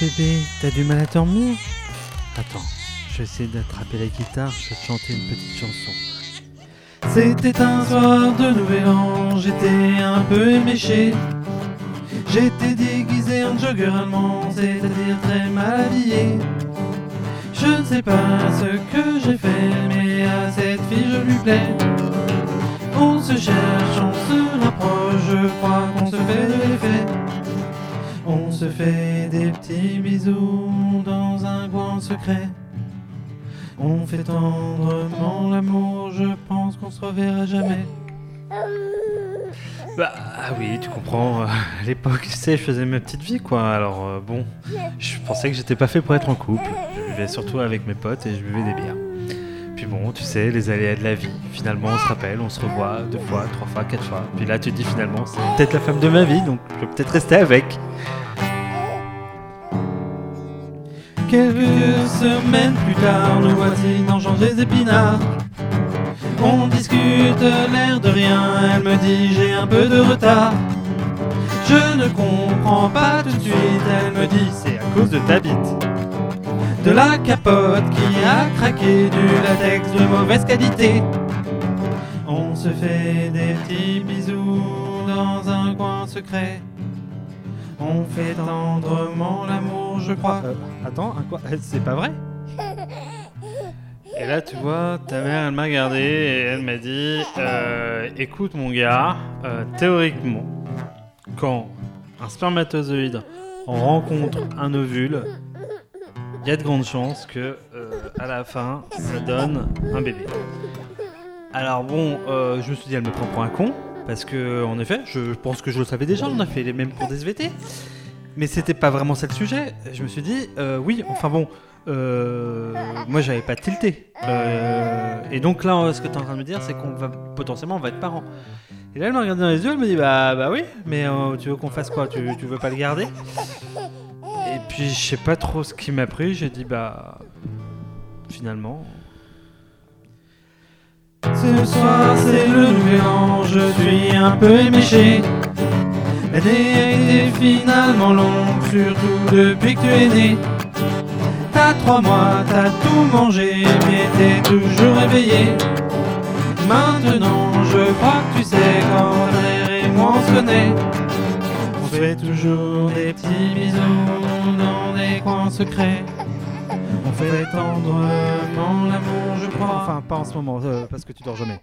bébé, t'as du mal à dormir? Attends, je vais essayer d'attraper la guitare, je vais te chanter une petite chanson. C'était un soir de nouvel an, j'étais un peu éméché. J'étais déguisé en jogger allemand, c'est-à-dire très mal habillé. Je ne sais pas ce que j'ai fait, mais à cette fille je lui plais. On se cherche, on se rapproche, je fait des petits bisous dans un coin secret. On fait tendrement l'amour, je pense qu'on se reverra jamais. Bah ah oui, tu comprends, euh, à l'époque, tu sais, je faisais ma petite vie quoi, alors euh, bon, je pensais que j'étais pas fait pour être en couple. Je vivais surtout avec mes potes et je buvais des bières. Puis bon, tu sais, les aléas de la vie, finalement on se rappelle, on se revoit deux fois, trois fois, quatre fois. Puis là tu te dis finalement, c'est peut-être la femme de ma vie, donc je vais peut-être rester avec. Quelques semaines plus tard, nous voici dans Jean des épinards. On discute l'air de rien, elle me dit j'ai un peu de retard. Je ne comprends pas tout de suite, elle me dit c'est à cause de ta bite. De la capote qui a craqué, du latex de mauvaise qualité. On se fait des petits bisous dans un coin secret. On fait tendrement l'amour, je crois. Euh, attends, un quoi? C'est pas vrai? Et là, tu vois, ta mère, elle m'a regardé et elle m'a dit euh, Écoute, mon gars, euh, théoriquement, quand un spermatozoïde rencontre un ovule, il y a de grandes chances que, euh, à la fin, ça donne un bébé. Alors bon, euh, je me suis dit, elle me prend pour un con, parce que, en effet, je pense que je le savais déjà, on a fait les mêmes pour des SVT. Mais c'était pas vraiment ça le sujet. Je me suis dit, euh, oui, enfin bon, euh, moi j'avais pas tilté. Euh, et donc là, ce que tu es en train de me dire, c'est qu'on va potentiellement on va être parents. Et là, elle m'a regardé dans les yeux, elle me dit, bah, bah oui, mais euh, tu veux qu'on fasse quoi? Tu, tu veux pas le garder? Et puis je sais pas trop ce qui m'a pris, j'ai dit, bah, finalement. Ce soir, c'est le nouvel an, je suis un peu éméché. L'année a été finalement longue, surtout depuis que tu es né. T'as trois mois, t'as tout mangé, mais t'es toujours éveillé. Maintenant, je crois que tu sais quand et moi on se. On fait toujours des petits bisous dans des coins secrets. On fait tendrement l'amour. Enfin, pas en ce moment, parce que tu dors jamais.